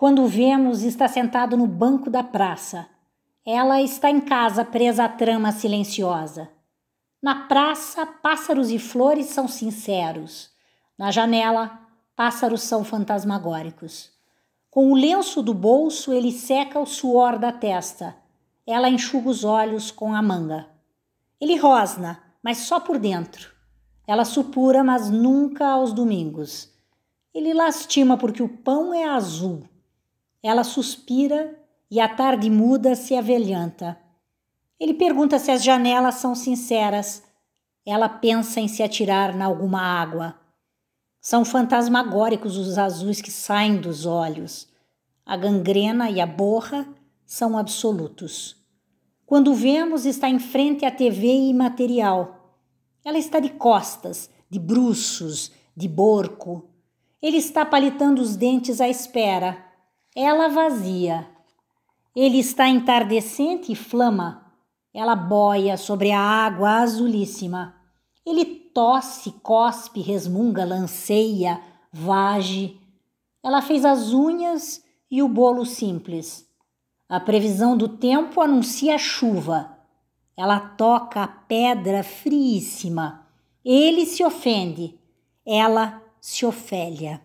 Quando vemos, está sentado no banco da praça. Ela está em casa, presa à trama silenciosa. Na praça, pássaros e flores são sinceros. Na janela, pássaros são fantasmagóricos. Com o lenço do bolso, ele seca o suor da testa. Ela enxuga os olhos com a manga. Ele rosna, mas só por dentro. Ela supura, mas nunca aos domingos. Ele lastima porque o pão é azul. Ela suspira e a tarde muda se avelhanta. Ele pergunta se as janelas são sinceras. Ela pensa em se atirar na alguma água. São fantasmagóricos os azuis que saem dos olhos. A gangrena e a borra são absolutos. Quando vemos, está em frente à TV imaterial. Ela está de costas, de bruços, de borco. Ele está palitando os dentes à espera. Ela vazia. Ele está entardecente e flama. Ela boia sobre a água azulíssima. Ele tosse, cospe, resmunga, lanceia, vage. Ela fez as unhas e o bolo simples. A previsão do tempo anuncia chuva. Ela toca a pedra friíssima. Ele se ofende. Ela se ofélia.